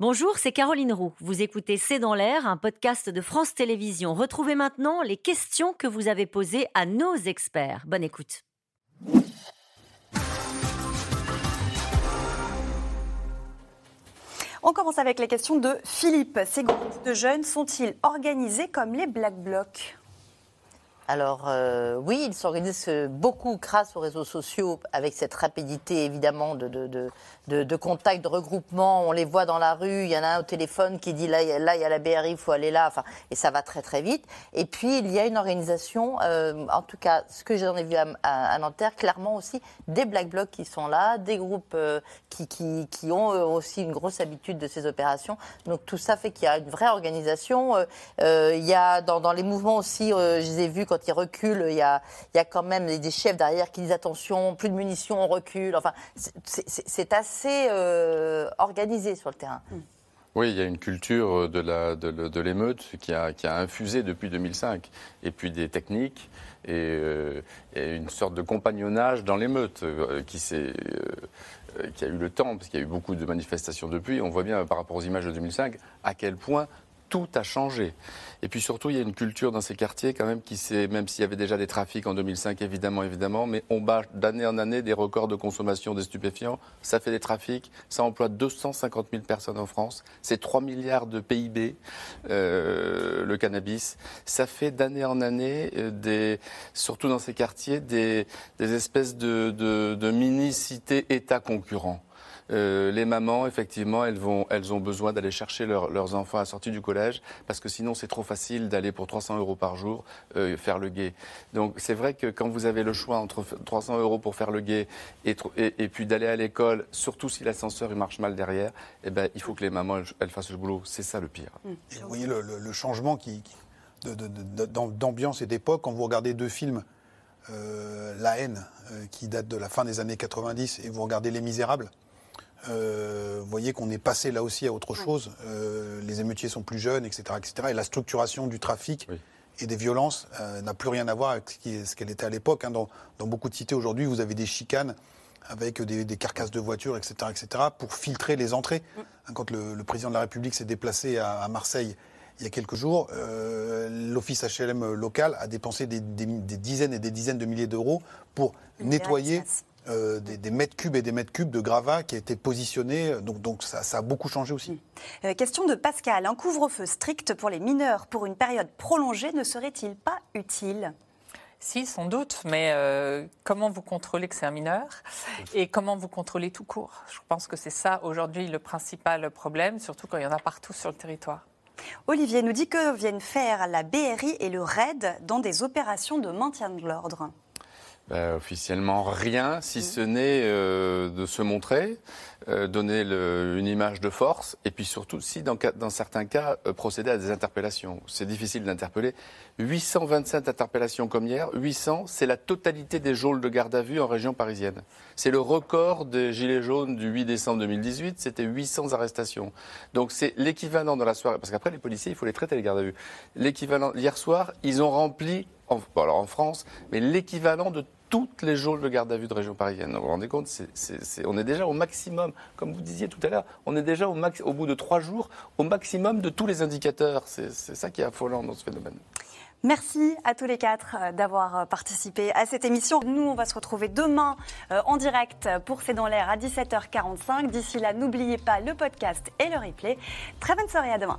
Bonjour, c'est Caroline Roux. Vous écoutez C'est dans l'air, un podcast de France Télévisions. Retrouvez maintenant les questions que vous avez posées à nos experts. Bonne écoute. On commence avec la question de Philippe. Ces groupes de jeunes sont-ils organisés comme les Black Blocs? Alors euh, oui, ils s'organisent beaucoup grâce aux réseaux sociaux avec cette rapidité évidemment de, de, de, de, contact, de regroupement. On les voit dans la rue, il y en a un au téléphone qui dit là, là il y a la BRI, il faut aller là, enfin, et ça va très très vite. Et puis il y a une organisation, euh, en tout cas ce que j'en ai vu à, Nanterre, clairement aussi des Black Blocs qui sont là, des groupes euh, qui, qui, qui, ont aussi une grosse habitude de ces opérations. Donc tout ça fait qu'il y a une vraie organisation. il y a dans les mouvements aussi, je les ai vus quand qui recule, il y a, il y a quand même des chefs derrière qui disent attention, plus de munitions, on recule. Enfin, c'est assez euh, organisé sur le terrain. Mm. Oui, il y a une culture de la de, l'émeute qui a, qui a infusé depuis 2005, et puis des techniques et, euh, une sorte de compagnonnage dans l'émeute euh, qui s'est qui a eu le temps, parce qu'il y a eu beaucoup de manifestations depuis. On voit bien par rapport aux images de 2005 à quel point tout a changé. Et puis surtout, il y a une culture dans ces quartiers quand même qui s'est, même s'il y avait déjà des trafics en 2005, évidemment, évidemment, mais on bat d'année en année des records de consommation des stupéfiants. Ça fait des trafics, ça emploie 250 000 personnes en France, c'est 3 milliards de PIB, euh, le cannabis. Ça fait d'année en année, euh, des, surtout dans ces quartiers, des, des espèces de, de, de mini-cités États concurrents. Euh, les mamans, effectivement, elles, vont, elles ont besoin d'aller chercher leurs enfants à la sortie du collège parce que sinon c'est trop facile d'aller pour 300 euros par jour euh, faire le guet. Donc c'est vrai que quand vous avez le choix entre 300 euros pour faire le guet et, et, puis d'aller à l'école, surtout si l'ascenseur marche mal derrière, eh ben, il faut que les mamans elles, fassent le boulot. C'est ça le pire. Mmh. Et vous voyez le, changement qui, d'ambiance et d'époque quand vous regardez deux films. Euh, la haine, qui date de la fin des années 90, et vous regardez Les Misérables, vous voyez qu'on est passé là aussi à autre chose. Euh, les émeutiers sont plus jeunes, etc., etc. Et la structuration du trafic et des violences euh, n'a plus rien à voir avec ce qu'elle était à l'époque. Hein. Dans, beaucoup de cités aujourd'hui, vous avez des chicanes avec des, carcasses de voitures, etc., etc., pour filtrer les entrées. Hein, quand le, président de la République s'est déplacé à, Marseille il y a quelques jours, l'office HLM local a dépensé des, dizaines et des dizaines de milliers d'euros pour nettoyer euh, des, mètres cubes et des mètres cubes de gravats qui étaient positionnés. Donc, donc ça, a beaucoup changé aussi. Euh, question de Pascal. Un couvre-feu strict pour les mineurs pour une période prolongée ne serait-il pas utile? Si, sans doute, mais euh, comment vous contrôlez que c'est un mineur et comment vous contrôlez tout court? Je pense que c'est ça aujourd'hui le principal problème, surtout quand il y en a partout sur le territoire. Olivier nous dit que viennent faire la BRI et le RAID dans des opérations de maintien de l'ordre. Bah, officiellement rien, si ce n'est euh, de se montrer, euh, donner le, une image de force, et puis surtout, si dans, dans certains cas, euh, procéder à des interpellations. C'est difficile d'interpeller. 827 interpellations comme hier, 800, c'est la totalité des geôles de garde à vue en région parisienne. C'est le record des Gilets jaunes du 8 décembre 2018, c'était 800 arrestations. Donc c'est l'équivalent dans la soirée, parce qu'après les policiers, il faut les traiter les gardes à vue. L'équivalent, hier soir, ils ont rempli, en, alors en France, mais l'équivalent de toutes les geôles de garde à vue de région parisienne. Vous vous rendez compte On est déjà au maximum, comme vous disiez tout à l'heure, on est déjà au, max, au bout de trois jours au maximum de tous les indicateurs. C'est ça qui est affolant dans ce phénomène. Merci à tous les quatre euh, d'avoir euh, participé à cette émission. Nous, on va se retrouver demain euh, en direct pour C'est dans l'air à 17h45. D'ici là, n'oubliez pas le podcast et le replay. Très bonne soirée, à demain.